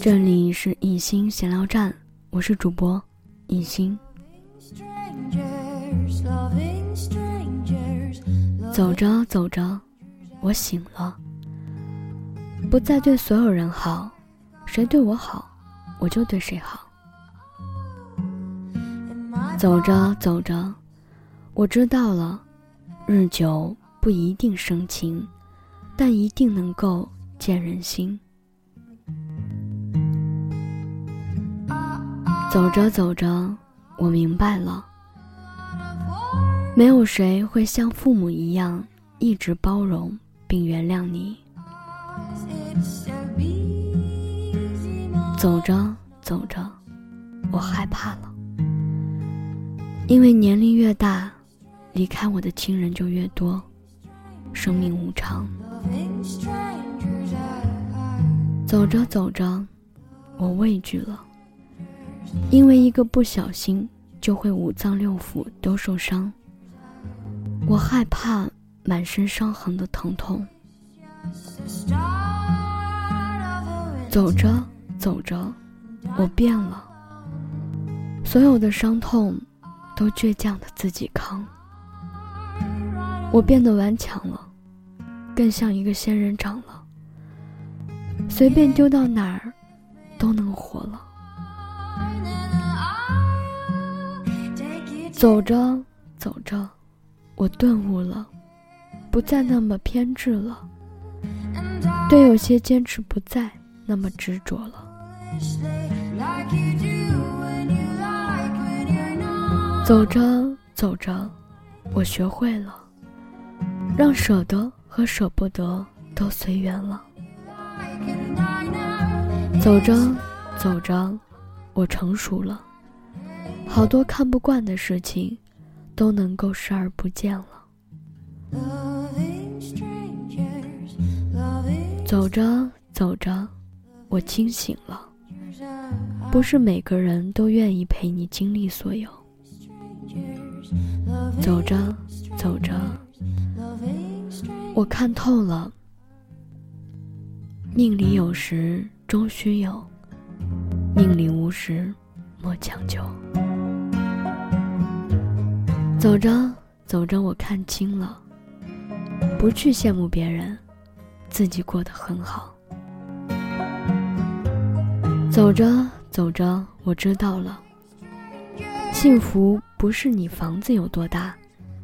这里是一心闲聊站，我是主播一心。走着走着，我醒了，不再对所有人好，谁对我好，我就对谁好。走着走着，我知道了，日久不一定生情，但一定能够见人心。走着走着，我明白了，没有谁会像父母一样一直包容并原谅你。走着走着，我害怕了，因为年龄越大，离开我的亲人就越多，生命无常。走着走着，我畏惧了。因为一个不小心，就会五脏六腑都受伤。我害怕满身伤痕的疼痛。走着走着，我变了。所有的伤痛，都倔强的自己扛。我变得顽强了，更像一个仙人掌了。随便丢到哪儿，都能活了。走着走着，我顿悟了，不再那么偏执了，对有些坚持不再那么执着了。走着走着，我学会了，让舍得和舍不得都随缘了。走着走着，我成熟了。好多看不惯的事情，都能够视而不见了。走着走着，我清醒了。不是每个人都愿意陪你经历所有。走着走着，我看透了。命里有时终须有，命里无时莫强求。走着走着，我看清了，不去羡慕别人，自己过得很好。走着走着，我知道了，幸福不是你房子有多大，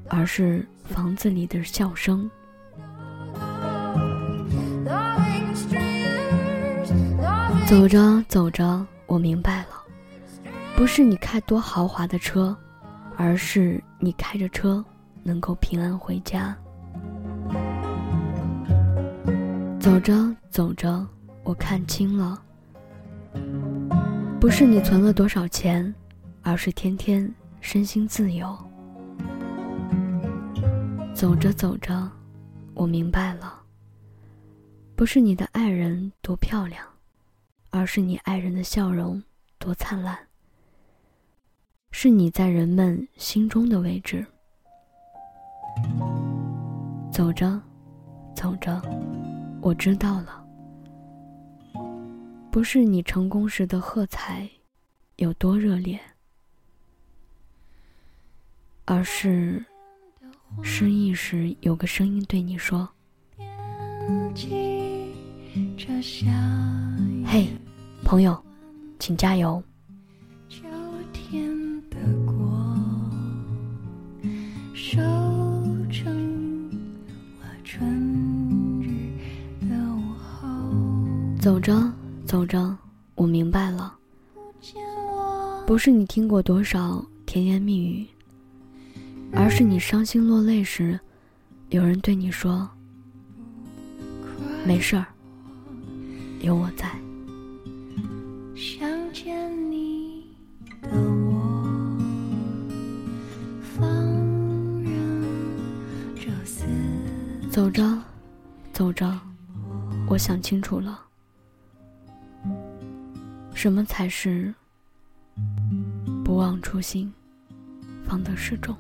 而是房子里的笑声。走着走着，我明白了，不是你开多豪华的车。而是你开着车能够平安回家。走着走着，我看清了，不是你存了多少钱，而是天天身心自由。走着走着，我明白了，不是你的爱人多漂亮，而是你爱人的笑容多灿烂。是你在人们心中的位置。走着，走着，我知道了，不是你成功时的喝彩有多热烈，而是失意时有个声音对你说：“嘿，朋友，请加油。”走着走着，我明白了，不是你听过多少甜言蜜语，而是你伤心落泪时，有人对你说：“没事儿，有我在。”想见你的我，放任这走着，走着，我想清楚了。什么才是不忘初心，方得始终？